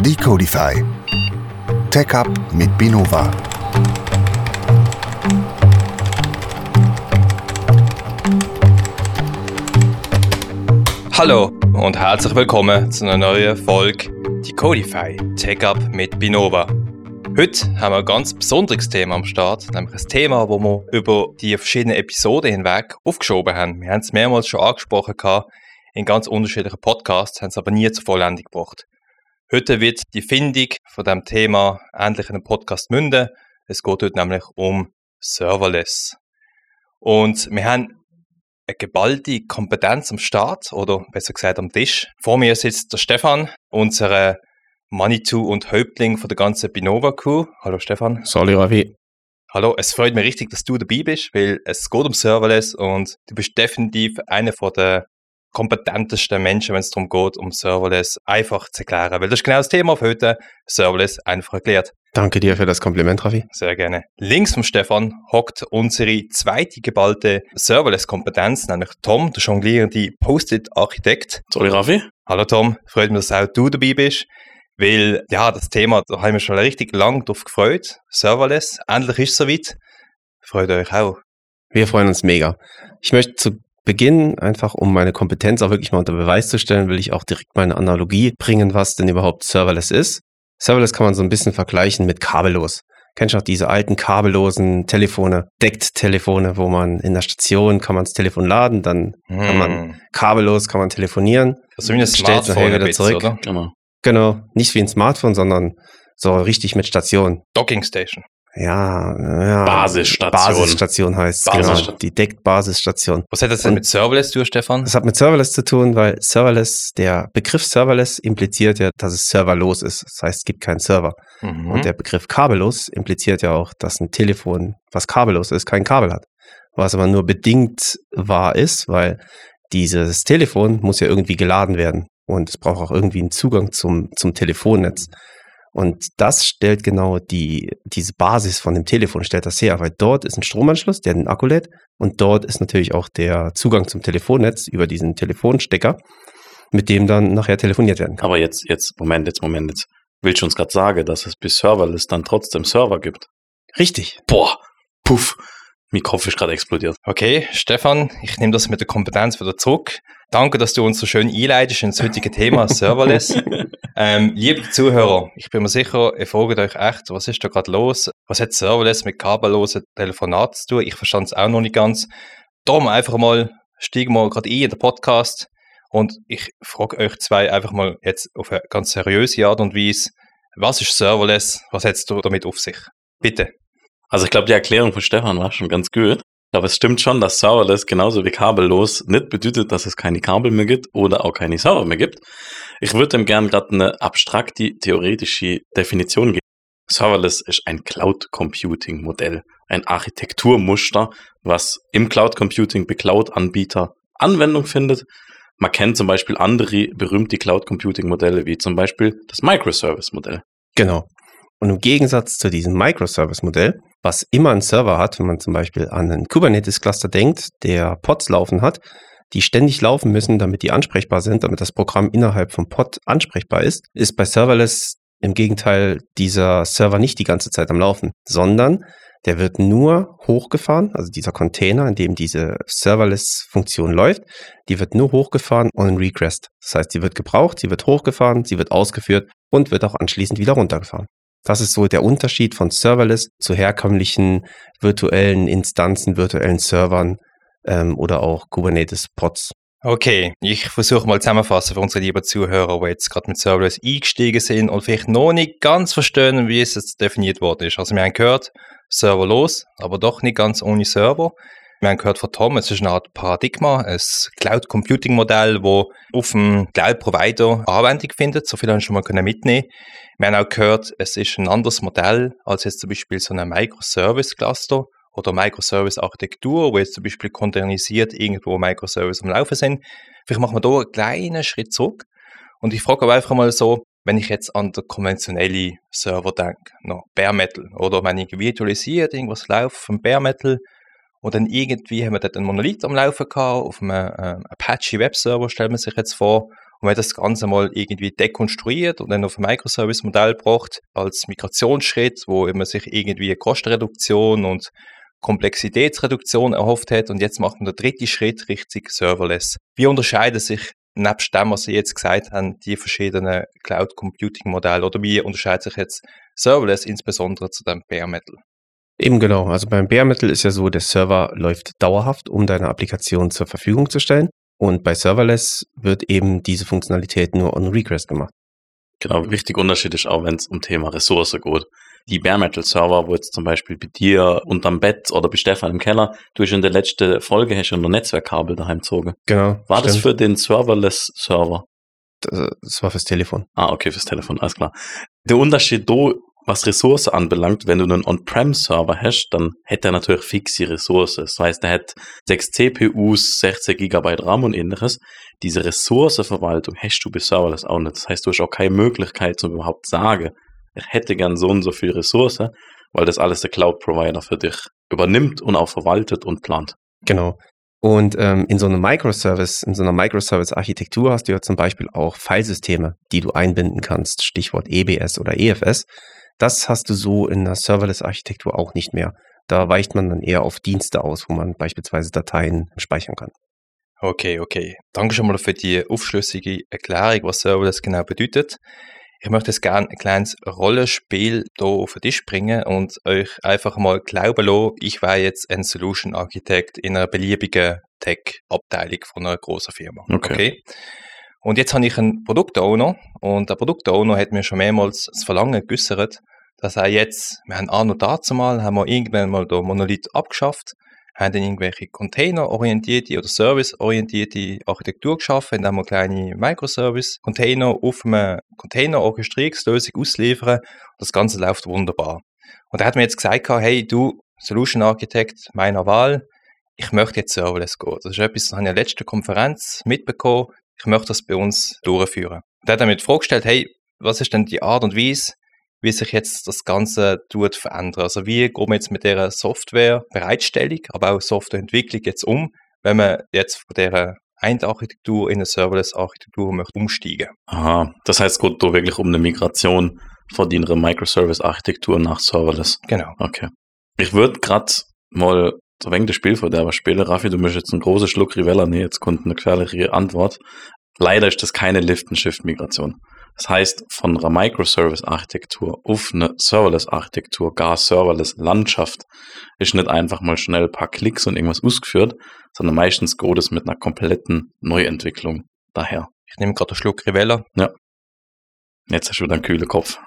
Decodify. Tech Up mit Binova. Hallo und herzlich willkommen zu einer neuen Folge Decodify Tech Up mit Binova. Heute haben wir ein ganz besonderes Thema am Start, nämlich ein Thema, das wir über die verschiedenen Episoden hinweg aufgeschoben haben. Wir haben es mehrmals schon angesprochen in ganz unterschiedlichen Podcasts, haben es aber nie zur Vollendung gebracht. Heute wird die Findung von dem Thema endlich in einem Podcast münden. Es geht heute nämlich um Serverless. Und wir haben eine geballte Kompetenz am Start oder besser gesagt am Tisch. Vor mir sitzt der Stefan, unser Manitou und Häuptling von der ganzen Binova Crew. Hallo Stefan. Salut Ravi. Hallo, es freut mich richtig, dass du dabei bist, weil es geht um Serverless und du bist definitiv einer von der kompetentesten Menschen, wenn es darum geht, um Serverless einfach zu erklären. Weil das ist genau das Thema für heute, Serverless einfach erklärt. Danke dir für das Kompliment, Ravi. Sehr gerne. Links vom Stefan hockt unsere zweite geballte Serverless-Kompetenz, nämlich Tom, der jonglierende Post-it-Architekt. Sorry, Ravi. Hallo Tom, freut mich, dass auch du dabei bist. Weil, ja, das Thema, da haben wir schon richtig lang drauf gefreut. Serverless, endlich ist es soweit. Freut euch auch. Wir freuen uns mega. Ich möchte zu Beginn, einfach um meine Kompetenz auch wirklich mal unter Beweis zu stellen, will ich auch direkt mal eine Analogie bringen, was denn überhaupt Serverless ist. Serverless kann man so ein bisschen vergleichen mit kabellos. Kennst du auch diese alten kabellosen Telefone, Deckt-Telefone, wo man in der Station kann man das Telefon laden, dann kann man Hm. kabellos kann man telefonieren. Also wie ein Stellt nachher Smartphone wieder bisschen, zurück. oder? Genau. Genau, nicht wie ein Smartphone, sondern so richtig mit Station. Docking Station. Ja, ja. Basisstation. Basisstation heißt es, genau. Basisstation. Die Deckt-Basisstation. Was hat das denn Und- mit Serverless zu tun, Stefan? Das hat mit Serverless zu tun, weil Serverless, der Begriff Serverless impliziert ja, dass es serverlos ist. Das heißt, es gibt keinen Server. Mhm. Und der Begriff kabellos impliziert ja auch, dass ein Telefon, was kabellos ist, kein Kabel hat. Was aber nur bedingt wahr ist, weil dieses Telefon muss ja irgendwie geladen werden. Und es braucht auch irgendwie einen Zugang zum, zum Telefonnetz. Und das stellt genau die, diese Basis von dem Telefon, stellt das her, weil dort ist ein Stromanschluss, der den Akku lädt. Und dort ist natürlich auch der Zugang zum Telefonnetz über diesen Telefonstecker, mit dem dann nachher telefoniert werden kann. Aber jetzt, jetzt, Moment, jetzt, Moment, jetzt. Willst du uns gerade sagen, dass es bis Serverless dann trotzdem Server gibt? Richtig. Boah, puff, mein Kopf ist gerade explodiert. Okay, Stefan, ich nehme das mit der Kompetenz wieder zurück. Danke, dass du uns so schön einleitest ins heutige Thema Serverless. Ähm, liebe Zuhörer, ich bin mir sicher, ihr fragt euch echt, was ist da gerade los? Was hat Serverless mit kabellosen Telefonaten zu tun? Ich verstand es auch noch nicht ganz. Darum einfach mal, steigen wir gerade ein in den Podcast und ich frage euch zwei einfach mal jetzt auf eine ganz seriöse Art und Weise, was ist Serverless? Was hat es damit auf sich? Bitte. Also ich glaube, die Erklärung von Stefan war schon ganz gut. Aber es stimmt schon, dass Serverless genauso wie kabellos nicht bedeutet, dass es keine Kabel mehr gibt oder auch keine Server mehr gibt. Ich würde dem gern gerade eine abstrakte, theoretische Definition geben. Serverless ist ein Cloud Computing Modell, ein Architekturmuster, was im Cloud Computing bei Cloud-Anbieter Anwendung findet. Man kennt zum Beispiel andere berühmte Cloud Computing Modelle, wie zum Beispiel das Microservice Modell. Genau. Und im Gegensatz zu diesem Microservice-Modell, was immer einen Server hat, wenn man zum Beispiel an einen Kubernetes-Cluster denkt, der Pods laufen hat, die ständig laufen müssen, damit die ansprechbar sind, damit das Programm innerhalb vom Pod ansprechbar ist, ist bei Serverless im Gegenteil dieser Server nicht die ganze Zeit am Laufen, sondern der wird nur hochgefahren, also dieser Container, in dem diese Serverless-Funktion läuft, die wird nur hochgefahren on request. Das heißt, sie wird gebraucht, sie wird hochgefahren, sie wird ausgeführt und wird auch anschließend wieder runtergefahren. Das ist so der Unterschied von Serverless zu herkömmlichen virtuellen Instanzen, virtuellen Servern ähm, oder auch Kubernetes-Pods. Okay, ich versuche mal zusammenfassen für unsere lieben Zuhörer, die jetzt gerade mit Serverless eingestiegen sind und vielleicht noch nicht ganz verstehen, wie es jetzt definiert worden ist. Also wir haben gehört, serverlos, aber doch nicht ganz ohne Server. Wir haben gehört von Tom, es ist eine Art Paradigma, ein Cloud Computing Modell, wo auf dem Cloud Provider Anwendung findet. So viel haben wir schon mal mitnehmen. Wir haben auch gehört, es ist ein anderes Modell als jetzt zum Beispiel so ein Microservice Cluster oder Microservice Architektur, wo jetzt zum Beispiel containerisiert irgendwo Microservice am Laufen sind. Vielleicht machen wir da einen kleinen Schritt zurück. Und ich frage aber einfach mal so, wenn ich jetzt an den konventionellen Server denke, noch Bare Metal, oder wenn ich virtualisiert irgendwas läuft vom Bare Metal Und dann irgendwie haben wir dort einen Monolith am Laufen gehabt, auf einem äh, Apache Webserver, stellt man sich jetzt vor. Und wir haben das Ganze mal irgendwie dekonstruiert und dann auf ein Microservice-Modell gebracht, als Migrationsschritt, wo man sich irgendwie Kostenreduktion und Komplexitätsreduktion erhofft hat. Und jetzt macht man den dritten Schritt richtig serverless. Wie unterscheiden sich nebst dem, was Sie jetzt gesagt haben, die verschiedenen Cloud Computing Modelle oder wie unterscheidet sich jetzt Serverless insbesondere zu dem Bare Metal? Eben genau. Also beim Bare Metal ist ja so, der Server läuft dauerhaft, um deine Applikation zur Verfügung zu stellen. Und bei Serverless wird eben diese Funktionalität nur on Request gemacht. Genau, wichtig Unterschied ist auch, wenn es um Thema Ressource geht. Die Bare Metal Server, wo jetzt zum Beispiel bei dir unterm Bett oder bei Stefan im Keller, du hast in der letzten Folge hast du ein Netzwerkkabel daheim gezogen. Genau. War das stimmt. für den Serverless Server? Das das war fürs Telefon. Ah, okay, fürs Telefon, alles klar. Der Unterschied da, was Ressource anbelangt, wenn du einen On-Prem-Server hast, dann hätte er natürlich fixe Ressourcen. Das heißt, er hat 6 CPUs, 16 GB RAM und ähnliches. Diese Ressourcenverwaltung hast du bei Serverless auch nicht. Das heißt, du hast auch keine Möglichkeit, zum überhaupt sagen, ich hätte gern so und so viel Ressourcen, weil das alles der Cloud-Provider für dich übernimmt und auch verwaltet und plant. Genau. Und ähm, in so einem Microservice, in so einer Microservice-Architektur hast du ja zum Beispiel auch Filesysteme, die du einbinden kannst, Stichwort EBS oder EFS. Das hast du so in einer Serverless-Architektur auch nicht mehr. Da weicht man dann eher auf Dienste aus, wo man beispielsweise Dateien speichern kann. Okay, okay. Danke schon mal für die aufschlüssige Erklärung, was Serverless genau bedeutet. Ich möchte jetzt gerne ein kleines Rollenspiel hier auf den Tisch bringen und euch einfach mal glauben lassen, ich wäre jetzt ein Solution Architect in einer beliebigen Tech-Abteilung von einer großen Firma. Okay. Und jetzt habe ich einen Produktowner und der Produktowner hat mir schon mehrmals das Verlangen geäußert, dass er jetzt, wir haben auch noch dazu mal, haben wir irgendwann mal den Monolith abgeschafft, haben dann irgendwelche Container-orientierte oder Service-orientierte Architektur geschaffen, indem wir kleine Microservice-Container auf einem Container-Orchestrierungslösung ausliefern. Das Ganze läuft wunderbar. Und er hat mir jetzt gesagt, hey, du, Solution Architect meiner Wahl, ich möchte jetzt Serverless gehen. Das ist etwas, das habe ich in der letzten Konferenz mitbekommen. Ich möchte das bei uns durchführen. Und er hat dann mir die Frage gestellt, hey, was ist denn die Art und Weise, wie sich jetzt das Ganze tut verändern? Also wie gehen wir jetzt mit der Software-Bereitstellung, aber auch Softwareentwicklung jetzt um, wenn man jetzt von der einen Architektur in eine Serverless-Architektur möchte umsteigen? Aha, das heißt, es geht da wirklich um eine Migration von deiner Microservice-Architektur nach Serverless. Genau. Okay. Ich würde gerade mal so wenig das Spiel vor der spielen. Raffi, du möchtest jetzt einen großen Schluck Rivella nehmen, jetzt kommt eine gefährliche Antwort. Leider ist das keine Lift-and-Shift-Migration. Das heißt, von einer Microservice-Architektur auf eine Serverless-Architektur, gar Serverless-Landschaft, ist nicht einfach mal schnell ein paar Klicks und irgendwas ausgeführt, sondern meistens geht es mit einer kompletten Neuentwicklung daher. Ich nehme gerade einen Schluck Rivella. Jetzt hast du wieder einen kühlen Kopf.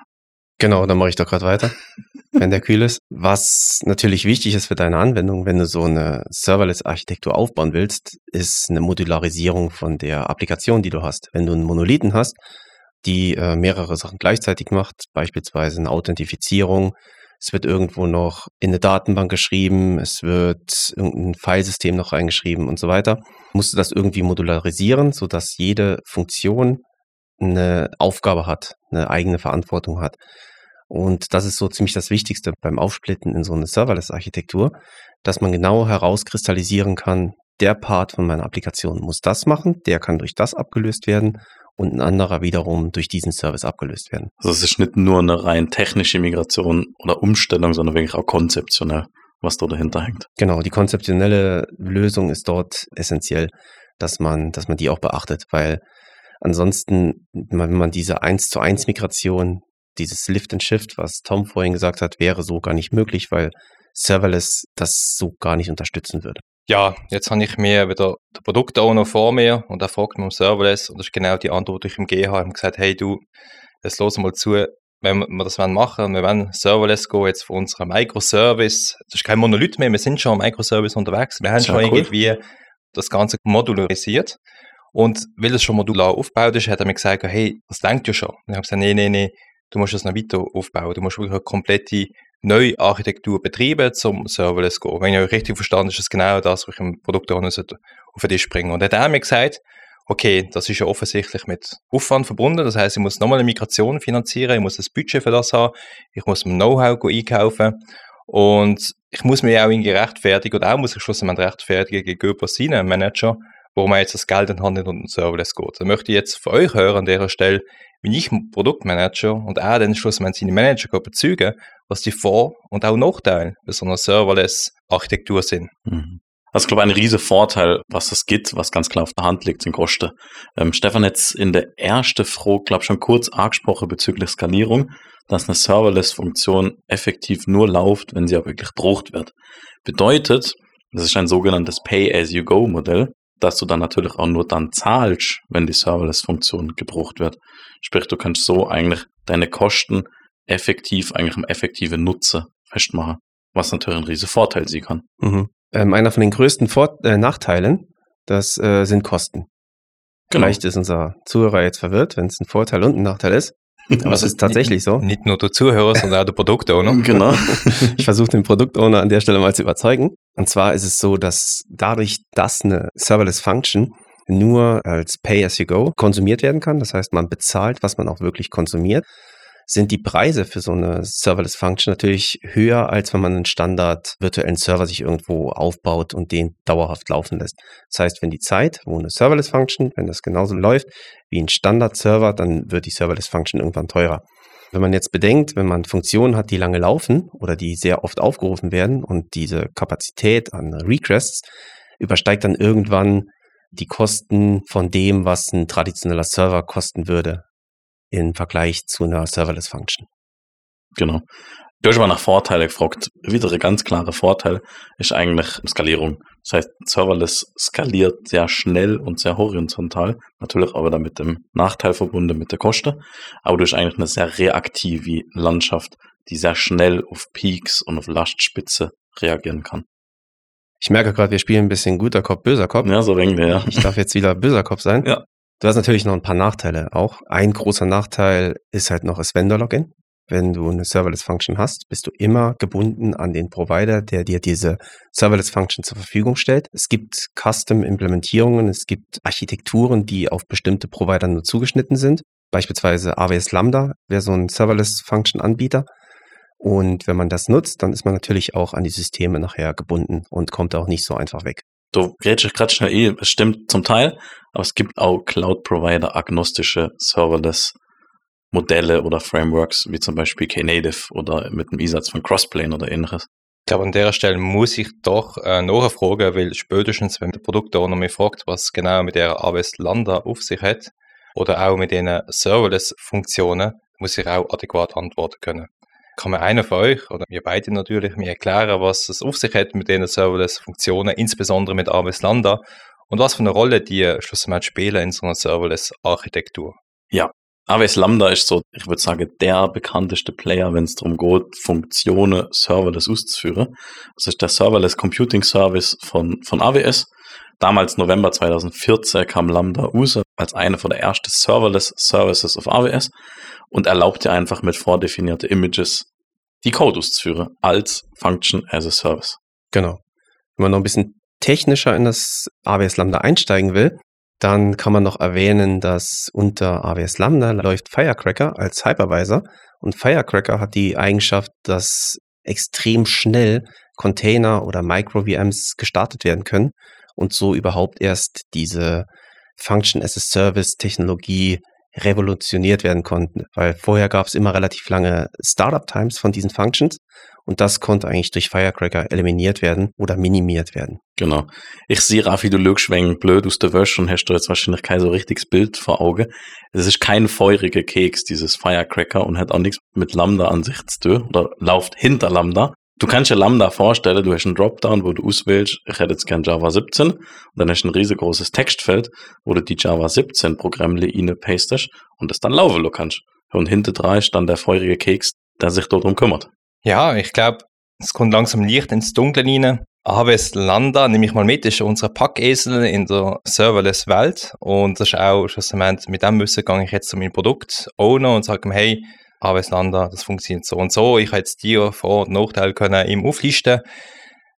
Genau, dann mache ich doch gerade weiter, wenn der kühl ist. Was natürlich wichtig ist für deine Anwendung, wenn du so eine Serverless-Architektur aufbauen willst, ist eine Modularisierung von der Applikation, die du hast. Wenn du einen Monolithen hast, die äh, mehrere Sachen gleichzeitig macht, beispielsweise eine Authentifizierung, es wird irgendwo noch in eine Datenbank geschrieben, es wird irgendein Filesystem noch reingeschrieben und so weiter, musst du das irgendwie modularisieren, sodass jede Funktion eine Aufgabe hat, eine eigene Verantwortung hat. Und das ist so ziemlich das Wichtigste beim Aufsplitten in so eine Serverless-Architektur, dass man genau herauskristallisieren kann, der Part von meiner Applikation muss das machen, der kann durch das abgelöst werden und ein anderer wiederum durch diesen Service abgelöst werden. Also es ist nicht nur eine rein technische Migration oder Umstellung, sondern wirklich auch konzeptionell, was da dahinter hängt. Genau, die konzeptionelle Lösung ist dort essentiell, dass man, dass man die auch beachtet, weil ansonsten, wenn man diese 1 zu 1 Migration, dieses Lift and Shift, was Tom vorhin gesagt hat, wäre so gar nicht möglich, weil Serverless das so gar nicht unterstützen würde. Ja, jetzt habe ich mir wieder den Produktowner vor mir und er fragt mich um Serverless und das ist genau die Antwort, die ich ihm gegeben habe. Ich gesagt, hey du, jetzt los mal zu, wenn wir das machen wollen, wir wollen Serverless gehen jetzt von unserem Microservice, das ist kein Monolith mehr, wir sind schon am Microservice unterwegs, wir haben schon cool. irgendwie das Ganze modularisiert und weil es schon modular aufgebaut ist, hat er mir gesagt, hey, das denkt ja schon. Und ich habe gesagt, nee, nee, nee, du musst das noch weiter aufbauen, du musst wirklich eine komplette neue Architektur betreiben zum Serverless gehen. Wenn ich euch richtig verstanden ist das genau das, was ich im Produkt auf den Tisch bringen. Und dann hat er mir gesagt, okay, das ist ja offensichtlich mit Aufwand verbunden. Das heißt, ich muss nochmal eine Migration finanzieren, ich muss das Budget für das haben, ich muss mein Know-how einkaufen. Und ich muss mich auch irgendwie rechtfertigen oder auch muss ich schlussendlich rechtfertigen gegenüber seinem Manager, warum er jetzt das Geld in Hand nicht unter den Serverless geht. Da möchte ich jetzt von euch hören an dieser Stelle, wie ich Produktmanager und er dann schlussendlich seine Manager bezeugen was die Vor- und auch Nachteile bei so einer Serverless-Architektur sind. Mhm. Also ich glaube, ein riesen Vorteil, was das gibt, was ganz klar auf der Hand liegt, sind Kosten. Ähm, Stefan hat in der ersten Frage, glaube ich, schon kurz angesprochen bezüglich Skalierung, dass eine Serverless-Funktion effektiv nur läuft, wenn sie auch wirklich gebraucht wird. Bedeutet, das ist ein sogenanntes Pay-as-you-go-Modell, dass du dann natürlich auch nur dann zahlst, wenn die Serverless-Funktion gebraucht wird. Sprich, du kannst so eigentlich deine Kosten effektiv, eigentlich im effektiven Nutze festmachen, was natürlich ein riesen Vorteil sein kann. Mhm. Ähm, einer von den größten Vor äh, Nachteilen, das äh, sind Kosten. Genau. Vielleicht ist unser Zuhörer jetzt verwirrt, wenn es ein Vorteil und ein Nachteil ist. Aber es ist tatsächlich so. Nicht nur der Zuhörer, sondern auch der Produktowner. Genau. Ich versuche den Produktowner an der Stelle mal zu überzeugen. Und zwar ist es so, dass dadurch, dass eine Serverless Function nur als Pay-as-you-go konsumiert werden kann, das heißt, man bezahlt, was man auch wirklich konsumiert, sind die Preise für so eine Serverless Function natürlich höher, als wenn man einen Standard virtuellen Server sich irgendwo aufbaut und den dauerhaft laufen lässt. Das heißt, wenn die Zeit, wo eine Serverless Function, wenn das genauso läuft wie ein Standard-Server, dann wird die Serverless Function irgendwann teurer. Wenn man jetzt bedenkt, wenn man Funktionen hat, die lange laufen oder die sehr oft aufgerufen werden und diese Kapazität an Requests übersteigt dann irgendwann die Kosten von dem, was ein traditioneller Server kosten würde im Vergleich zu einer Serverless Function. Genau. Du hast aber nach Vorteile gefragt. Wieder ein ganz klarer Vorteil ist eigentlich Skalierung. Das heißt, Serverless skaliert sehr schnell und sehr horizontal. Natürlich aber dann mit dem Nachteil verbunden mit der Kosten. Aber du hast eigentlich eine sehr reaktive Landschaft, die sehr schnell auf Peaks und auf Lastspitze reagieren kann. Ich merke gerade, wir spielen ein bisschen guter Kopf, böser Kopf. Ja, so wenig, ja. Ich darf jetzt wieder böser Kopf sein. Ja. Du hast natürlich noch ein paar Nachteile auch. Ein großer Nachteil ist halt noch das Vendor-Login. Wenn du eine Serverless-Function hast, bist du immer gebunden an den Provider, der dir diese Serverless-Function zur Verfügung stellt. Es gibt Custom-Implementierungen, es gibt Architekturen, die auf bestimmte Provider nur zugeschnitten sind. Beispielsweise AWS Lambda wäre so ein Serverless-Function-Anbieter. Und wenn man das nutzt, dann ist man natürlich auch an die Systeme nachher gebunden und kommt auch nicht so einfach weg. Du ich gerade schnell eh, es stimmt zum Teil, aber es gibt auch Cloud-Provider agnostische Serverless Modelle oder Frameworks, wie zum Beispiel Knative oder mit dem Einsatz von Crossplane oder ähnliches. Ich glaube, an der Stelle muss ich doch äh, nachfragen, weil spätestens, wenn der Produktowner mich fragt, was genau mit der AWS Lambda auf sich hat oder auch mit den Serverless-Funktionen, muss ich auch adäquat antworten können. Kann mir einer von euch oder wir beide natürlich mir erklären, was es auf sich hat mit den Serverless-Funktionen, insbesondere mit AWS Lambda und was für eine Rolle die schlussendlich spielen in so einer Serverless-Architektur? AWS Lambda ist so, ich würde sagen, der bekannteste Player, wenn es darum geht, Funktionen serverless auszuführen. Das ist der Serverless Computing Service von, von AWS. Damals November 2014 kam Lambda raus als eine von der ersten Serverless Services auf AWS und erlaubt dir einfach mit vordefinierten Images die Code auszuführen als Function as a Service. Genau. Wenn man noch ein bisschen technischer in das AWS Lambda einsteigen will, dann kann man noch erwähnen, dass unter AWS Lambda läuft Firecracker als Hypervisor und Firecracker hat die Eigenschaft, dass extrem schnell Container oder Micro-VMs gestartet werden können und so überhaupt erst diese Function as a Service Technologie revolutioniert werden konnten, weil vorher gab es immer relativ lange Startup-Times von diesen Functions und das konnte eigentlich durch Firecracker eliminiert werden oder minimiert werden. Genau. Ich sehe, Raffi, du wegen blöd aus der Wäsche und hast du jetzt wahrscheinlich kein so richtiges Bild vor Auge. Es ist kein feuriger Keks, dieses Firecracker, und hat auch nichts mit Lambda an sich zu tun oder läuft hinter Lambda. Du kannst dir Lambda vorstellen, du hast einen Dropdown, wo du auswählst, ich hätte jetzt gern Java 17, und dann hast du ein riesengroßes Textfeld, wo du die Java 17 Programme rein pastest und das dann laufen lassen kannst. Und hinter dran ist dann der feurige Keks, der sich darum kümmert. Ja, ich glaube, es kommt langsam Licht ins Dunkle rein. AWS Lambda, nehme ich mal mit, ist unser Packesel in der Serverless-Welt. Und das ist auch schlussendlich, mit dem müssen gehe ich jetzt zu meinem Produkt owner und sage ihm, hey, Lambda, das funktioniert so und so. Ich habe jetzt dir Vor- und Nachteile können ihm auflisten.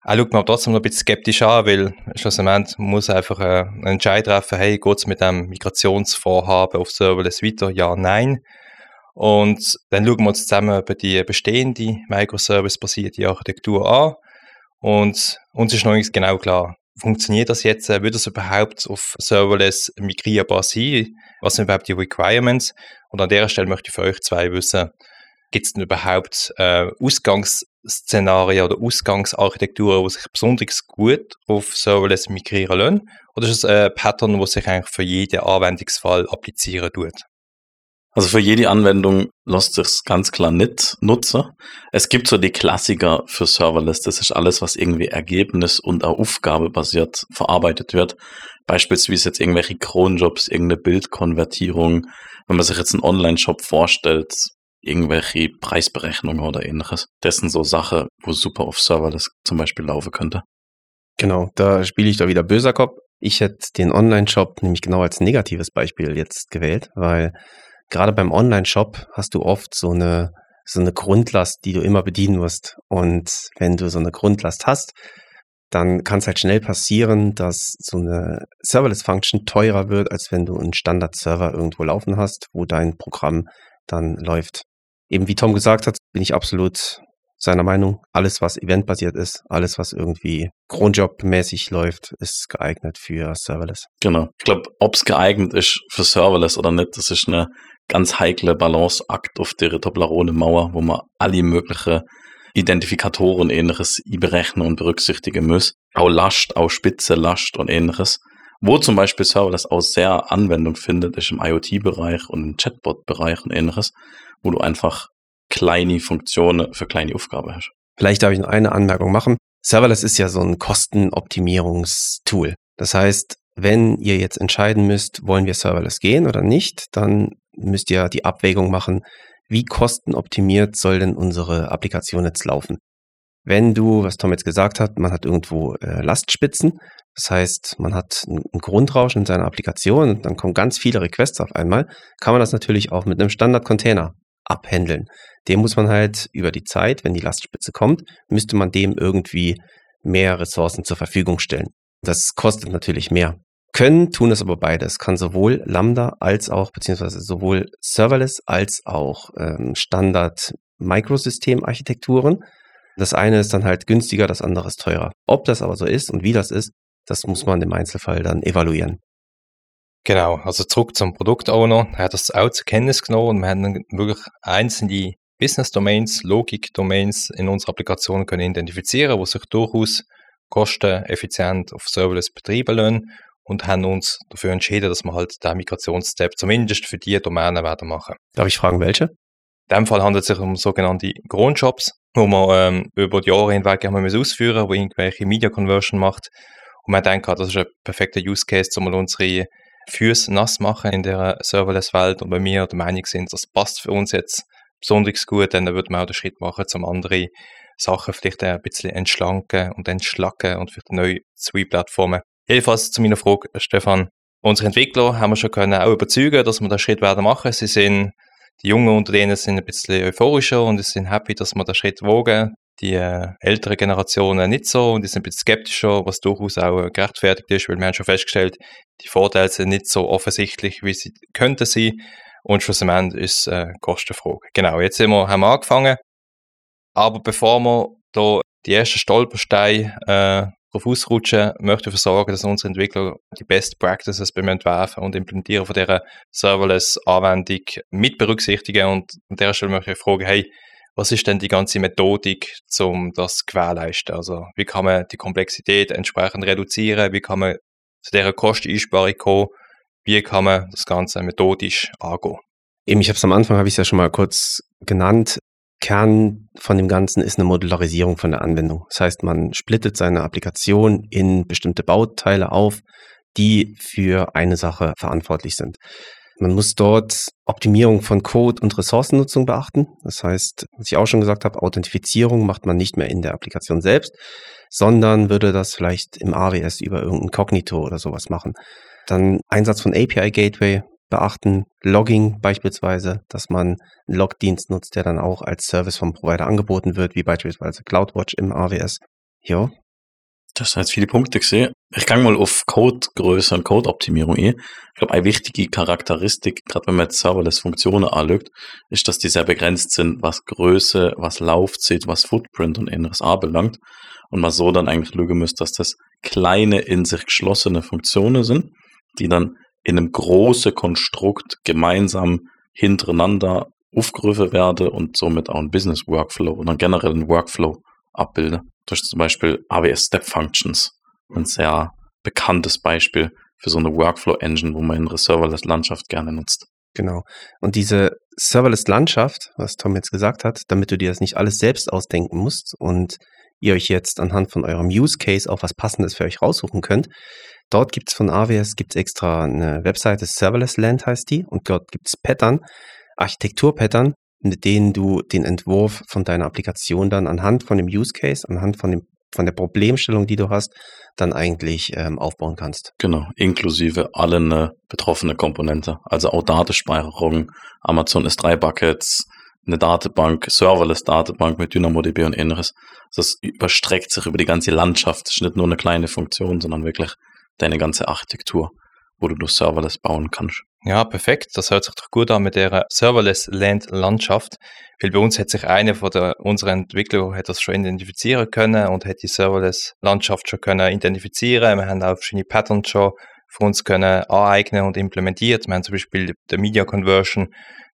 Er schaut mir aber trotzdem noch ein bisschen skeptisch an, weil schlussendlich muss einfach äh, einen Entscheid treffen, hey, geht es mit dem Migrationsvorhaben auf Serverless weiter? Ja, nein. Und dann schauen wir uns zusammen über die bestehende Microservice-basierte Architektur an. Und uns ist noch nicht genau klar, funktioniert das jetzt? Äh, Wird das überhaupt auf Serverless migrierbar sein? Was sind überhaupt die Requirements? Und an der Stelle möchte ich für euch zwei wissen, gibt es denn überhaupt äh, Ausgangsszenarien oder Ausgangsarchitekturen, die sich besonders gut auf Serverless migrieren lassen? Oder ist es ein Pattern, das sich eigentlich für jeden Anwendungsfall applizieren tut? Also für jede Anwendung lässt sich ganz klar nicht nutzen. Es gibt so die Klassiker für Serverless. Das ist alles, was irgendwie ergebnis- und auch aufgabebasiert verarbeitet wird. Beispielsweise jetzt irgendwelche Cronjobs, irgendeine Bildkonvertierung. Wenn man sich jetzt einen Online-Shop vorstellt, irgendwelche Preisberechnungen oder ähnliches. Das sind so Sachen, wo super auf Serverless zum Beispiel laufen könnte. Genau, da spiele ich da wieder böser Kopf. Ich hätte den Online-Shop nämlich genau als negatives Beispiel jetzt gewählt, weil gerade beim Online-Shop hast du oft so eine, so eine Grundlast, die du immer bedienen musst. Und wenn du so eine Grundlast hast, dann kann es halt schnell passieren, dass so eine Serverless-Function teurer wird, als wenn du einen Standard-Server irgendwo laufen hast, wo dein Programm dann läuft. Eben wie Tom gesagt hat, bin ich absolut seiner Meinung. Alles, was eventbasiert ist, alles, was irgendwie Cronjob-mäßig läuft, ist geeignet für Serverless. Genau. Ich glaube, ob es geeignet ist für Serverless oder nicht, das ist eine ganz heikle Balanceakt auf der Toblerone-Mauer, wo man alle möglichen Identifikatoren ähnliches berechnen und berücksichtigen muss. Auch Last, auch Spitze, Last und ähnliches. Wo zum Beispiel Serverless auch sehr Anwendung findet, ist im IoT-Bereich und im Chatbot-Bereich und ähnliches, wo du einfach kleine Funktionen für kleine Aufgaben hast. Vielleicht darf ich noch eine Anmerkung machen. Serverless ist ja so ein Kostenoptimierungstool. Das heißt, wenn ihr jetzt entscheiden müsst, wollen wir Serverless gehen oder nicht, dann müsst ihr die Abwägung machen, wie kostenoptimiert soll denn unsere Applikation jetzt laufen. Wenn du, was Tom jetzt gesagt hat, man hat irgendwo äh, Lastspitzen, das heißt, man hat ein Grundrauschen in seiner Applikation und dann kommen ganz viele Requests auf einmal, kann man das natürlich auch mit einem Standard-Container abhändeln. Dem muss man halt über die Zeit, wenn die Lastspitze kommt, müsste man dem irgendwie mehr Ressourcen zur Verfügung stellen. Das kostet natürlich mehr. Können tun es aber beides. Kann sowohl Lambda als auch, beziehungsweise sowohl Serverless als auch ähm, Standard Microsystem-Architekturen. Das eine ist dann halt günstiger, das andere ist teurer. Ob das aber so ist und wie das ist, das muss man im Einzelfall dann evaluieren. Genau, also zurück zum Produktowner. Er hat das auch zur Kenntnis genommen und wir haben wirklich einzelne Business Domains, Logik Domains in unserer Applikation können identifizieren, wo sich durchaus kosteneffizient auf Serverless betreiben lassen und haben uns dafür entschieden, dass wir halt den Migrationsstep zumindest für diese Domänen werden machen. Darf ich fragen, welche? In dem Fall handelt es sich um sogenannte Grundjobs, wo man ähm, über die Jahre hinweg einmal ausführen wo irgendwelche Media Conversion macht. Und man denkt, das ist ein perfekter Use Case, um unsere Füße nass machen in der Serverless-Welt. Und bei mir der Meinung sind, das passt für uns jetzt besonders gut, dann würde man auch den Schritt machen, um andere Sachen vielleicht ein bisschen entschlanken und entschlacken und vielleicht neue Sweet-Plattformen Jedenfalls zu meiner Frage, Stefan. Unsere Entwickler haben wir schon können auch überzeugen, dass wir den Schritt werden machen. Sie sind, die Jungen unter denen sind ein bisschen euphorischer und sie sind happy, dass wir den Schritt wagen. Die äh, ältere Generationen nicht so und die sind ein bisschen skeptischer, was durchaus auch gerechtfertigt ist, weil wir haben schon festgestellt, die Vorteile sind nicht so offensichtlich, wie sie könnten sein. Und schlussendlich ist es eine Kostenfrage. Genau, jetzt sind wir, haben wir angefangen. Aber bevor wir da die ersten Stolpersteine äh, darauf ausrutschen, möchte dafür sorgen, dass unsere Entwickler die Best Practices beim Entwerfen und Implementieren von dieser Serverless-Anwendung mit berücksichtigen. Und an der Stelle möchte ich fragen, hey, was ist denn die ganze Methodik, um das zu gewährleisten? Also, wie kann man die Komplexität entsprechend reduzieren? Wie kann man zu dieser Kosteneinsparung kommen? Wie kann man das Ganze methodisch angehen? Eben, ich habe es am Anfang, habe ich es ja schon mal kurz genannt. Kern von dem Ganzen ist eine Modularisierung von der Anwendung. Das heißt, man splittet seine Applikation in bestimmte Bauteile auf, die für eine Sache verantwortlich sind. Man muss dort Optimierung von Code und Ressourcennutzung beachten. Das heißt, was ich auch schon gesagt habe, Authentifizierung macht man nicht mehr in der Applikation selbst, sondern würde das vielleicht im AWS über irgendein Cognito oder sowas machen. Dann Einsatz von API Gateway beachten. Logging beispielsweise, dass man einen Logdienst nutzt, der dann auch als Service vom Provider angeboten wird, wie beispielsweise CloudWatch im AWS. Ja. Das sind jetzt viele Punkte gesehen. Ich kann mal auf Codegröße und Codeoptimierung ein. Ich glaube, eine wichtige Charakteristik, gerade wenn man jetzt Serverless-Funktionen anschaut, ist, dass die sehr begrenzt sind, was Größe, was Laufzeit, was Footprint und ähnliches anbelangt. und man so dann eigentlich schauen muss, dass das kleine, in sich geschlossene Funktionen sind, die dann in einem großen Konstrukt gemeinsam hintereinander aufgerufen werden und somit auch ein Business Workflow oder generell einen Workflow abbilden. Durch zum Beispiel AWS Step Functions, ein sehr bekanntes Beispiel für so eine Workflow Engine, wo man in Serverless-Landschaft gerne nutzt. Genau. Und diese Serverless-Landschaft, was Tom jetzt gesagt hat, damit du dir das nicht alles selbst ausdenken musst und ihr euch jetzt anhand von eurem Use Case auch was Passendes für euch raussuchen könnt. Dort gibt es von AWS gibt's extra eine Webseite, Serverless Land heißt die, und dort gibt es Pattern, Architektur-Pattern, mit denen du den Entwurf von deiner Applikation dann anhand von dem Use Case, anhand von, dem, von der Problemstellung, die du hast, dann eigentlich ähm, aufbauen kannst. Genau, inklusive allen äh, betroffene Komponente, also auch Datenspeicherung, Amazon S3 Buckets, eine Datenbank, Serverless Datenbank mit DynamoDB und ähnliches. Das überstreckt sich über die ganze Landschaft. Das ist nicht nur eine kleine Funktion, sondern wirklich deine ganze Architektur, wo du durch Serverless bauen kannst. Ja, perfekt. Das hört sich doch gut an mit der Serverless Land Landschaft. Weil bei uns hat sich einer von der, unserer Entwickler hat das schon identifizieren können und hat die Serverless Landschaft schon können identifizieren. Wir haben auch verschiedene Patterns schon für uns können aneignen und implementiert. Wir haben zum Beispiel die Media Conversion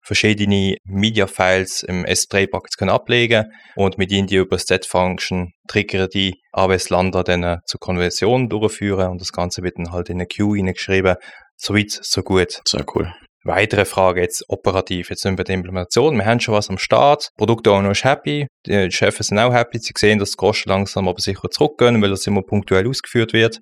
verschiedene Media-Files im S3-Bucket können ablegen und mit ihnen die über Set-Function triggern die AWS-Lander dann äh, zur Konversion durchführen und das Ganze wird dann halt in eine Queue hineingeschrieben. So weit, so gut. Sehr cool. Weitere Frage jetzt operativ, jetzt sind wir bei der Implementation. Wir haben schon was am Start. Produktowner ist happy, die Chefs sind auch happy. Sie sehen, dass die Kosten langsam aber sicher zurückgehen, weil das immer punktuell ausgeführt wird.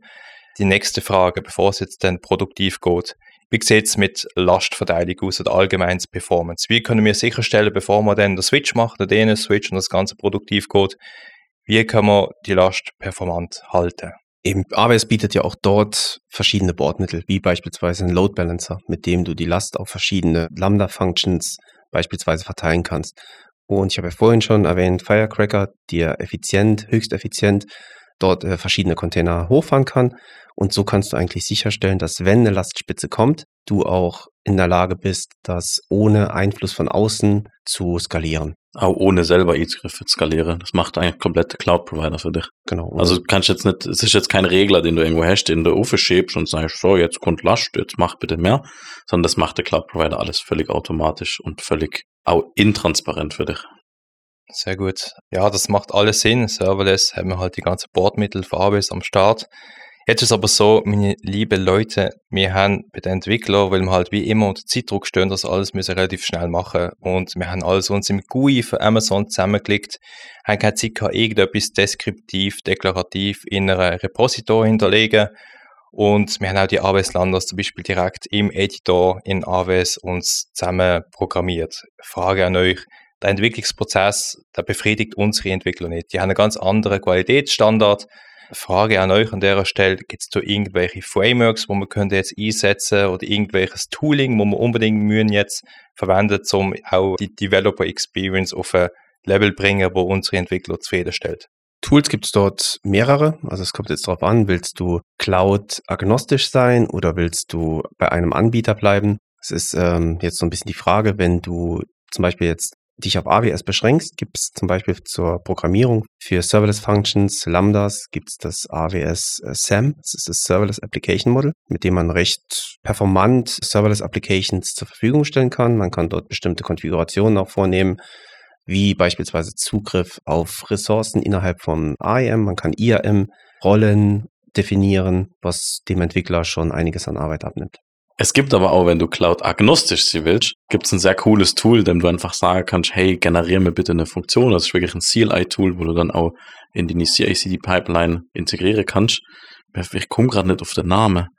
Die nächste Frage, bevor es jetzt dann produktiv geht. Wie sieht es mit Lastverteilung aus oder allgemeins Performance? Wie können wir sicherstellen, bevor man dann den Switch macht, den DNS-Switch und das Ganze produktiv geht, wie kann man die Last performant halten? Eben, AWS bietet ja auch dort verschiedene Bordmittel, wie beispielsweise ein Load Balancer, mit dem du die Last auf verschiedene Lambda-Functions beispielsweise verteilen kannst. Und ich habe ja vorhin schon erwähnt, Firecracker, der effizient, höchst effizient dort äh, verschiedene Container hochfahren kann. Und so kannst du eigentlich sicherstellen, dass wenn eine Lastspitze kommt, du auch in der Lage bist, das ohne Einfluss von außen zu skalieren. Auch ohne selber E-Griffe skalieren. Das macht eigentlich komplette Cloud-Provider für dich. Genau. Also kannst jetzt nicht, es ist jetzt kein Regler, den du irgendwo hast, den du aufschiebst und sagst, so, jetzt kommt Last, jetzt mach bitte mehr, sondern das macht der Cloud-Provider alles völlig automatisch und völlig auch intransparent für dich. Sehr gut. Ja, das macht alles Sinn. Serverless haben wir halt die ganzen Bordmittel für AWS am Start. Jetzt ist es aber so, meine lieben Leute, wir haben bei den Entwicklern, weil wir halt wie immer unter Zeitdruck stehen, das alles müssen relativ schnell machen. Und wir haben alles uns im GUI für Amazon zusammengeklickt, haben keine Zeit gehabt, irgendetwas deskriptiv, deklarativ in einer Repository hinterlegen. Und wir haben auch die AWS-Landers zum Beispiel direkt im Editor in AWS uns zusammen programmiert. Frage an euch, der Entwicklungsprozess, der befriedigt unsere Entwickler nicht. Die haben einen ganz anderen Qualitätsstandard. Frage an euch an der Stelle, gibt es da irgendwelche Frameworks, wo man könnte jetzt einsetzen oder irgendwelches Tooling, wo man unbedingt müssen jetzt verwenden, um auch die Developer Experience auf ein Level bringen, wo unsere Entwickler zufriedenstellt? Tools gibt es dort mehrere. Also es kommt jetzt darauf an, willst du Cloud-agnostisch sein oder willst du bei einem Anbieter bleiben? Es ist ähm, jetzt so ein bisschen die Frage, wenn du zum Beispiel jetzt dich auf AWS beschränkst, gibt es zum Beispiel zur Programmierung für Serverless Functions, Lambdas, gibt es das AWS äh, SAM, das ist das Serverless Application Model, mit dem man recht performant Serverless Applications zur Verfügung stellen kann. Man kann dort bestimmte Konfigurationen auch vornehmen, wie beispielsweise Zugriff auf Ressourcen innerhalb von AEM. Man kann IAM Rollen definieren, was dem Entwickler schon einiges an Arbeit abnimmt. Es gibt aber auch, wenn du Cloud-agnostisch sie willst, gibt es ein sehr cooles Tool, dem du einfach sagen kannst, hey, generiere mir bitte eine Funktion. Das ist wirklich ein CLI-Tool, wo du dann auch in die CI/CD-Pipeline integrieren kannst. Ich komme gerade nicht auf den Namen.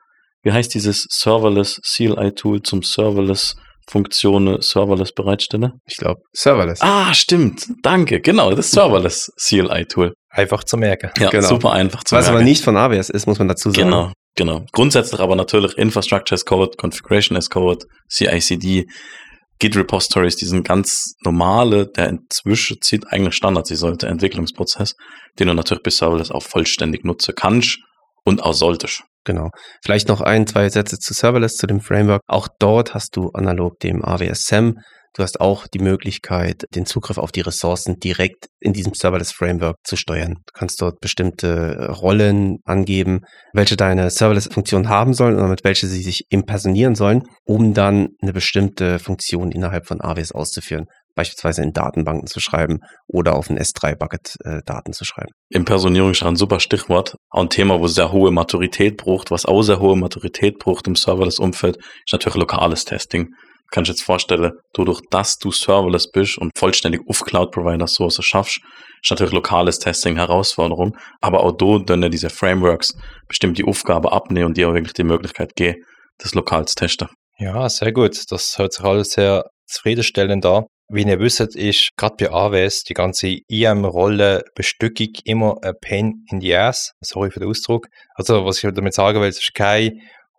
Wie heißt dieses Serverless CLI-Tool zum Serverless Funktionen Serverless bereitstellen? Ich glaube, Serverless. Ah, stimmt. Danke. Genau, das Serverless CLI-Tool. Einfach zu merken. Ja, Genau. super einfach zu Was merken. aber nicht von AWS ist, muss man dazu sagen. Genau, genau. Grundsätzlich aber natürlich Infrastructure as Code, Configuration as Code, CICD, Git Repositories, diesen ganz normale, der inzwischen zieht eigentlich sollte Entwicklungsprozess, den du natürlich bis Serverless auch vollständig nutzen kannst und auch solltest. Genau. Vielleicht noch ein, zwei Sätze zu Serverless, zu dem Framework. Auch dort hast du analog dem AWS SAM Du hast auch die Möglichkeit, den Zugriff auf die Ressourcen direkt in diesem Serverless Framework zu steuern. Du kannst dort bestimmte Rollen angeben, welche deine Serverless-Funktionen haben sollen oder mit welche sie sich impersonieren sollen, um dann eine bestimmte Funktion innerhalb von AWS auszuführen beispielsweise in Datenbanken zu schreiben oder auf ein S3-Bucket äh, Daten zu schreiben. Impersonierung ist ein super Stichwort. Ein Thema, wo sehr hohe Maturität braucht. Was auch sehr hohe Maturität braucht im Serverless-Umfeld, ist natürlich lokales Testing. Kann ich jetzt vorstellen, dadurch, dass du Serverless bist und vollständig auf Cloud-Provider-Source schaffst, ist natürlich lokales Testing Herausforderung. Aber auch da dann diese Frameworks bestimmt die Aufgabe abnehmen und dir auch wirklich die Möglichkeit geben, das lokal zu testen. Ja, sehr gut. Das hört sich alles sehr zufriedenstellend an. Wie ihr wisst, ist gerade bei AWS die ganze IAM-Rolle-Bestückung immer ein Pain in the Ass. Sorry für den Ausdruck. Also, was ich damit sagen will, es ist kein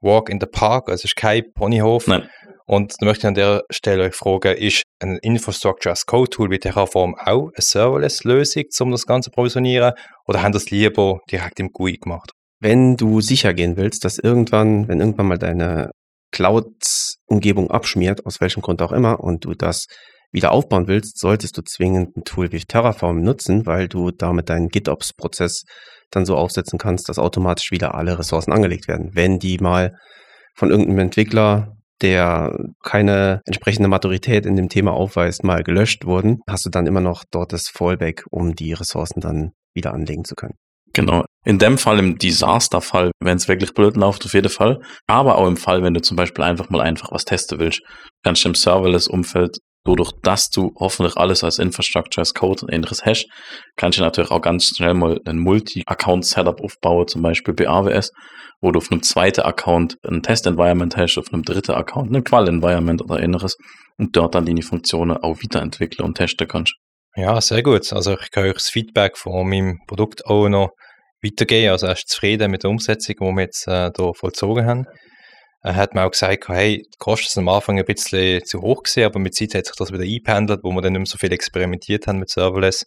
Walk in the Park, also es ist kein Ponyhof. Nein. Und da möchte ich an der Stelle euch fragen, ist ein Infrastructure as Code Tool wie Terraform auch eine Serverless-Lösung, um das Ganze zu provisionieren? Oder haben das lieber direkt im GUI gemacht? Wenn du sicher gehen willst, dass irgendwann, wenn irgendwann mal deine Cloud-Umgebung abschmiert, aus welchem Grund auch immer, und du das wieder aufbauen willst, solltest du zwingend ein Tool wie Terraform nutzen, weil du damit deinen GitOps-Prozess dann so aufsetzen kannst, dass automatisch wieder alle Ressourcen angelegt werden. Wenn die mal von irgendeinem Entwickler, der keine entsprechende Maturität in dem Thema aufweist, mal gelöscht wurden, hast du dann immer noch dort das Fallback, um die Ressourcen dann wieder anlegen zu können. Genau. In dem Fall, im Disaster-Fall, wenn es wirklich blöd läuft, auf jeden Fall. Aber auch im Fall, wenn du zum Beispiel einfach mal einfach was testen willst, kannst du im Serverless-Umfeld dadurch, dass du hoffentlich alles als Infrastructure, als Code und ähnliches hast, kannst du natürlich auch ganz schnell mal ein Multi-Account-Setup aufbauen, zum Beispiel bei AWS, wo du auf einem zweiten Account ein Test-Environment hast, auf einem dritten Account ein Qual-Environment oder ähnliches und dort dann deine Funktionen auch weiterentwickeln und testen kannst. Ja, sehr gut. Also ich kann euch das Feedback von meinem Produkt auch noch weitergeben. Also er ist zufrieden mit der Umsetzung, die wir jetzt äh, hier vollzogen haben. Er hat mir auch gesagt, hey, die Kosten sind am Anfang ein bisschen zu hoch gewesen, aber mit Zeit hat sich das wieder eingependelt, wo wir dann nicht mehr so viel experimentiert haben mit Serverless.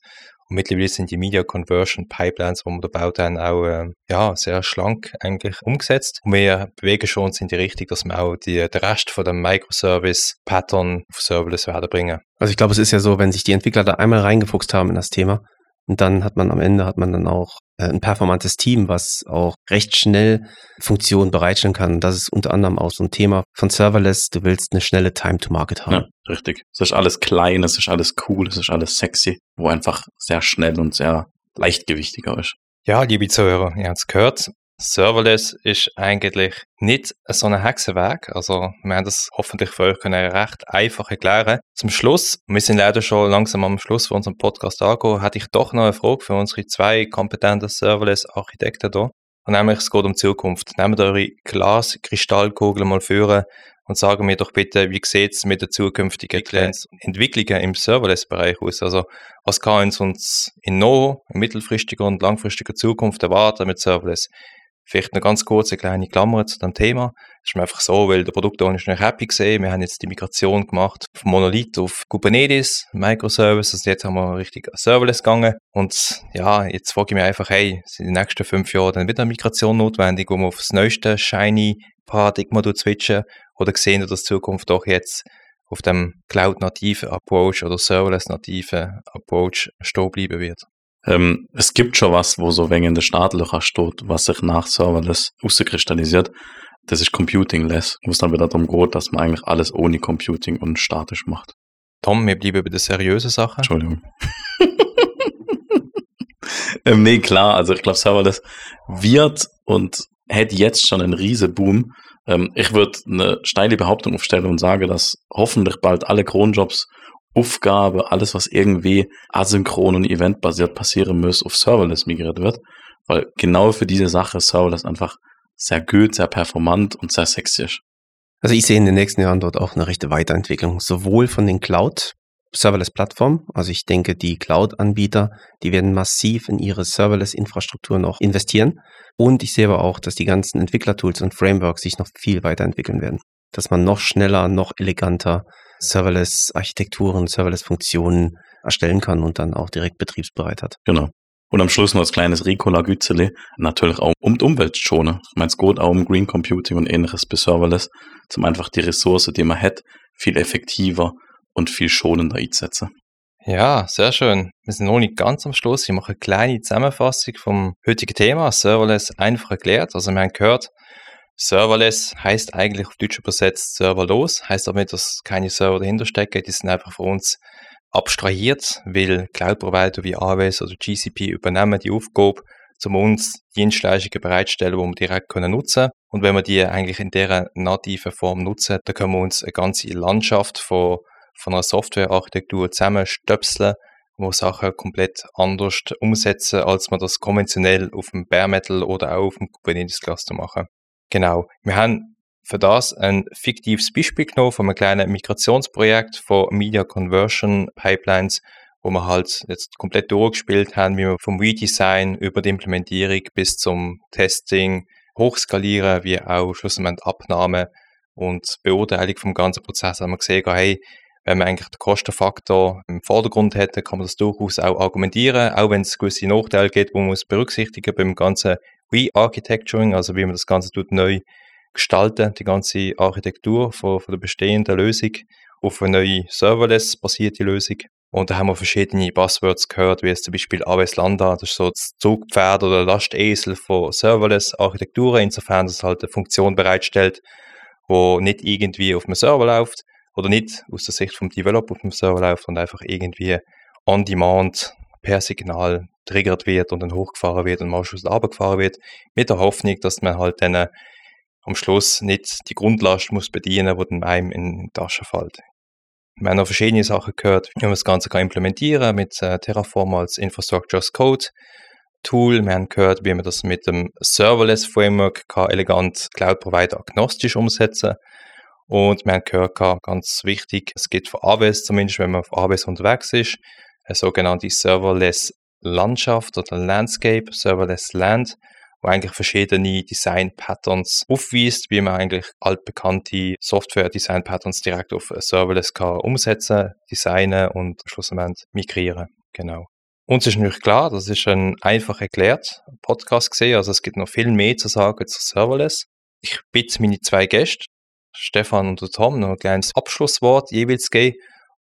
Und mittlerweile sind die Media Conversion Pipelines, die wir da gebaut haben, auch äh, ja, sehr schlank eigentlich umgesetzt. Und wir bewegen schon uns in die Richtung, dass wir auch die, den Rest von dem Microservice-Pattern auf Serverless werden bringen. Also ich glaube, es ist ja so, wenn sich die Entwickler da einmal reingefuchst haben in das Thema, und dann hat man am Ende hat man dann auch äh, ein performantes Team, was auch recht schnell Funktionen bereitstellen kann. Das ist unter anderem auch so ein Thema von Serverless. Du willst eine schnelle Time to Market haben. Ja, richtig. Es ist alles klein, es ist alles cool, es ist alles sexy, wo einfach sehr schnell und sehr leichtgewichtiger ist. Ja, liebe Zuhörer, ihr habt es gehört. Serverless ist eigentlich nicht so ein Hexenwerk. Also, wir haben das hoffentlich für euch können recht einfach erklären. Zum Schluss, wir sind leider schon langsam am Schluss von unserem Podcast angekommen, hatte ich doch noch eine Frage für unsere zwei kompetenten Serverless-Architekten hier. Und nämlich, es geht um die Zukunft. Nehmt eure Glas-Kristallkugel mal führen und sagen mir doch bitte, wie sieht es mit den zukünftigen Entwicklungen im Serverless-Bereich aus? Also, was kann uns in no, mittelfristiger und langfristiger Zukunft erwarten mit Serverless? Vielleicht eine ganz kurze kleine Klammer zu dem Thema. Das ist mir einfach so, weil der Produktowner ist nicht happy gesehen. Wir haben jetzt die Migration gemacht von Monolith auf Kubernetes, Microservices. Also jetzt haben wir richtig Serverless gegangen. Und ja, jetzt frage ich mich einfach, hey, sind die nächsten fünf Jahre dann wieder eine Migration notwendig, um auf das neueste shiny Paradigma zu switchen? Oder sehen wir, die Zukunft doch jetzt auf dem Cloud-nativen Approach oder Serverless-nativen Approach stehen bleiben wird? Ähm, es gibt schon was, wo so wenig in der Startlöcher steht, was sich nach Serverless auskristallisiert. Das ist Computing-less, wo es dann wieder darum geht, dass man eigentlich alles ohne Computing und statisch macht. Tom, wir bleiben bei der seriösen Sache. Entschuldigung. ähm, nee, klar, also ich glaube, Serverless wird und hätte jetzt schon einen riesen Boom. Ähm, ich würde eine steile Behauptung aufstellen und sage, dass hoffentlich bald alle Kronjobs Aufgabe, alles, was irgendwie asynchron und eventbasiert passieren muss, auf Serverless migriert wird. Weil genau für diese Sache ist Serverless einfach sehr gut, sehr performant und sehr sexy. Also ich sehe in den nächsten Jahren dort auch eine rechte Weiterentwicklung, sowohl von den Cloud Serverless-Plattformen. Also ich denke, die Cloud-Anbieter, die werden massiv in ihre Serverless-Infrastruktur noch investieren. Und ich sehe aber auch, dass die ganzen Entwicklertools und Frameworks sich noch viel weiterentwickeln werden. Dass man noch schneller, noch eleganter Serverless-Architekturen, Serverless-Funktionen erstellen kann und dann auch direkt betriebsbereit hat. Genau. Und am Schluss noch als kleines Ricola Gützele, natürlich auch um die Umwelt zu schonen. Ich meine, es geht auch um Green Computing und ähnliches bei Serverless, zum einfach die Ressource, die man hat, viel effektiver und viel schonender einzusetzen. Ja, sehr schön. Wir sind noch nicht ganz am Schluss. Ich mache eine kleine Zusammenfassung vom heutigen Thema. Serverless einfach erklärt. Also wir haben gehört, Serverless heißt eigentlich auf Deutsch übersetzt serverlos. Heißt aber nicht, dass keine Server dahinter stecken. Die sind einfach für uns abstrahiert, weil Cloud-Provider wie AWS oder GCP übernehmen die Aufgabe, um uns Dienstleistungen bereitstellen, die wir direkt können nutzen Und wenn wir die eigentlich in dieser nativen Form nutzen, dann können wir uns eine ganze Landschaft von, von einer Softwarearchitektur zusammenstöpseln, wo Sachen komplett anders umsetzen, als man das konventionell auf dem Bare Metal oder auch auf dem Kubernetes Cluster machen. Genau. Wir haben für das ein fiktives Beispiel genommen von einem kleinen Migrationsprojekt von Media Conversion Pipelines, wo wir halt jetzt komplett durchgespielt haben, wie wir vom Redesign über die Implementierung bis zum Testing hochskalieren, wie auch schlussendlich Abnahme und Beurteilung vom ganzen Prozess haben wir gesehen, hey, wenn man eigentlich den Kostenfaktor im Vordergrund hätte, kann man das durchaus auch argumentieren, auch wenn es gewisse Nachteile gibt, die man muss berücksichtigen beim ganzen Re-Architecturing, also wie man das Ganze tut, neu gestalten, die ganze Architektur von, von der bestehenden Lösung auf eine neue Serverless-basierte Lösung. Und da haben wir verschiedene Buzzwords gehört, wie es zum Beispiel AWS Lambda, das ist so das Zugpferd oder Lastesel von Serverless-Architekturen, insofern es halt eine Funktion bereitstellt, wo nicht irgendwie auf dem Server läuft oder nicht aus der Sicht vom Developer auf dem Server läuft und einfach irgendwie on demand per Signal triggert wird und dann hochgefahren wird und mal Schluss runtergefahren wird, mit der Hoffnung, dass man halt dann äh, am Schluss nicht die Grundlast muss bedienen, die dann einem in die Tasche fällt. Wir haben noch verschiedene Sachen gehört, wie man das Ganze kann implementieren mit äh, Terraform als Infrastructure as Code Tool. Wir haben gehört, wie man das mit dem Serverless Framework kann elegant Cloud Provider agnostisch umsetzen und wir haben gehört, ganz wichtig, es gibt für AWS zumindest, wenn man auf AWS unterwegs ist, eine sogenannte Serverless Landschaft oder Landscape, Serverless Land, wo eigentlich verschiedene Design-Patterns aufweist, wie man eigentlich altbekannte Software-Design-Patterns direkt auf Serverless kann umsetzen, designen und schlussendlich migrieren. Genau. Uns ist natürlich klar, das ist ein einfach erklärt Podcast gesehen, also es gibt noch viel mehr zu sagen zu Serverless. Ich bitte meine zwei Gäste, Stefan und Tom, noch ein kleines Abschlusswort jeweils geben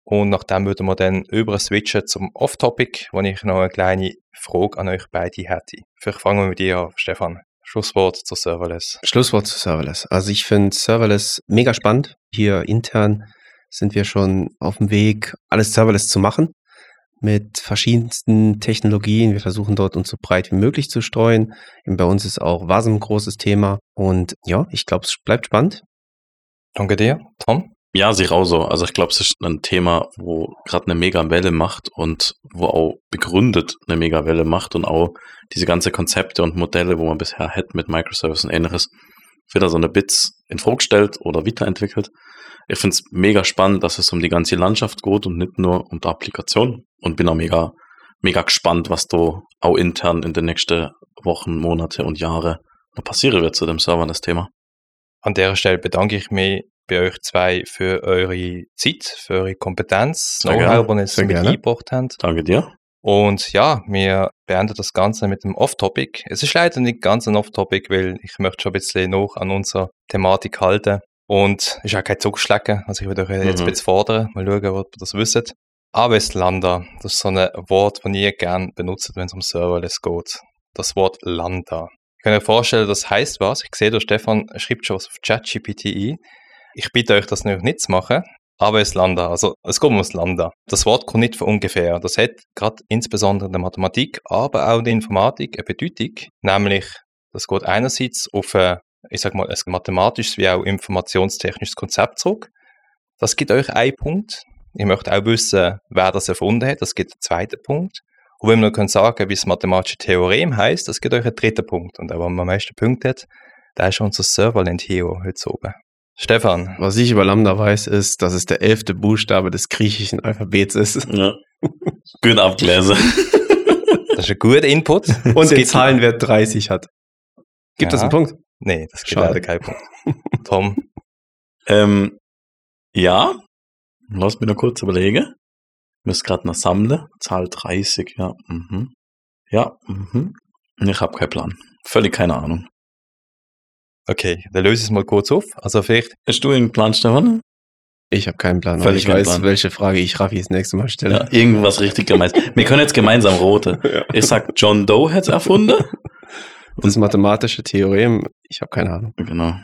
und nachdem würden wir dann über switchen zum Off-Topic, wo ich noch eine kleine Frage an euch beide hätte. Vielleicht fangen wir mit dir an, Stefan. Schlusswort zu Serverless. Schlusswort zu Serverless. Also ich finde Serverless mega spannend. Hier intern sind wir schon auf dem Weg, alles Serverless zu machen mit verschiedensten Technologien. Wir versuchen dort uns so breit wie möglich zu streuen. Und bei uns ist auch WASM ein großes Thema. Und ja, ich glaube, es bleibt spannend. Danke dir, Tom. Ja, sich auch so. Also ich glaube, es ist ein Thema, wo gerade eine Mega-Welle macht und wo auch begründet eine Mega-Welle macht und auch diese ganze Konzepte und Modelle, wo man bisher hat mit Microservices und ähnliches, wieder so eine Bits in Frage stellt oder weiterentwickelt. Ich finde es mega spannend, dass es um die ganze Landschaft geht und nicht nur um die Applikation und bin auch mega, mega gespannt, was da auch intern in den nächsten Wochen, Monate und Jahre noch passieren wird zu dem Server, das Thema. An der Stelle bedanke ich mich bei euch zwei für eure Zeit, für eure Kompetenz, Know-how, die ihr jetzt mit eingebracht habt. Danke dir. Und ja, wir beenden das Ganze mit dem Off-Topic. Es ist leider nicht ganz ein Off-Topic, weil ich möchte schon ein bisschen noch an unserer Thematik halten. Und es ist auch kein Zugschlecken, also ich würde euch jetzt mhm. ein bisschen fordern, mal schauen, ob ihr das wisst. Avest-Lambda, das ist so ein Wort, das ihr gerne benutzt, wenn es um Serverless geht. Das Wort Lambda. Ich kann mir vorstellen, das heißt was. Ich sehe, der Stefan schreibt schon was auf ChatGPT ich bitte euch, das nicht zu machen, aber es Lambda, also es kommt aus Lambda. Das Wort kommt nicht von ungefähr. Das hat gerade insbesondere in der Mathematik, aber auch in der Informatik eine Bedeutung, nämlich das geht einerseits auf ein, ich sag mal, ein mathematisches wie auch informationstechnisches Konzept zurück. Das gibt euch einen Punkt. Ich möchte auch wissen, wer das erfunden hat. Das gibt einen zweiten Punkt. Und wenn man noch sagen wie das mathematische Theorem heißt, das gibt euch einen dritten Punkt. Und auch wenn man am meisten Punkte hat, da ist unser Serverland Hero heute oben. Stefan. Was ich über Lambda weiß, ist, dass es der elfte Buchstabe des griechischen Alphabets ist. Ja. Gut abgelesen. Das ist ein guter Input. Und den Zahlenwert 30 hat. Gibt ja. das einen Punkt? Nee, das gibt leider keinen Punkt. Tom. Ähm, ja, lass mich noch kurz überlegen. Ich muss gerade noch sammeln. Zahl 30, ja. Mhm. Ja, mhm. Ich habe keinen Plan. Völlig keine Ahnung. Okay, dann löse ich es mal kurz auf. Also vielleicht. Hast du einen Plan, Stefan? Ich habe keinen Plan. Völlig ich weiß, Plan. welche Frage ich Raffi das nächste Mal stelle. Ja, irgendwas richtig gemeins. Wir können jetzt gemeinsam rote. Ich sag, John Doe hätte es erfunden. Das mathematische Theorem, ich habe keine Ahnung. Genau.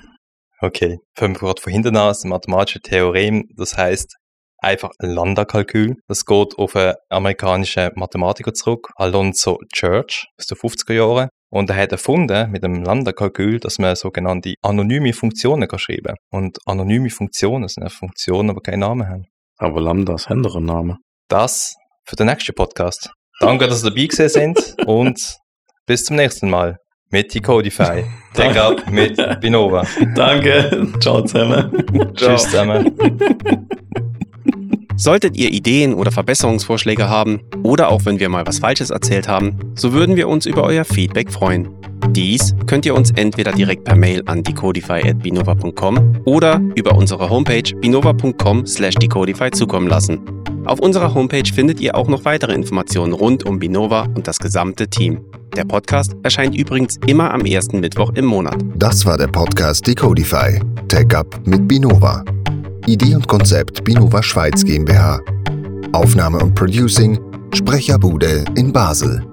Okay, wir gerade von hinten. Das mathematische Theorem, das heißt einfach ein Lambda-Kalkül. Das geht auf einen amerikanischen Mathematiker zurück, Alonzo Church aus den 50er Jahren. Und er hat erfunden mit dem Lambda-Kalkül, dass man sogenannte anonyme Funktionen kann schreiben kann. Und anonyme Funktionen sind Funktionen, die keinen Namen haben. Aber Lambdas haben doch einen Namen. Das für den nächsten Podcast. Danke, dass ihr dabei gewesen sind und bis zum nächsten Mal mit Decodify. Tech Up mit Binova. Danke. Ciao zusammen. Tschüss zusammen. Solltet ihr Ideen oder Verbesserungsvorschläge haben oder auch wenn wir mal was Falsches erzählt haben, so würden wir uns über euer Feedback freuen. Dies könnt ihr uns entweder direkt per Mail an decodify.binova.com oder über unsere Homepage binova.com/decodify zukommen lassen. Auf unserer Homepage findet ihr auch noch weitere Informationen rund um Binova und das gesamte Team. Der Podcast erscheint übrigens immer am ersten Mittwoch im Monat. Das war der Podcast Decodify. Tech Up mit Binova. Idee und Konzept Binova Schweiz GmbH. Aufnahme und Producing Sprecherbude in Basel.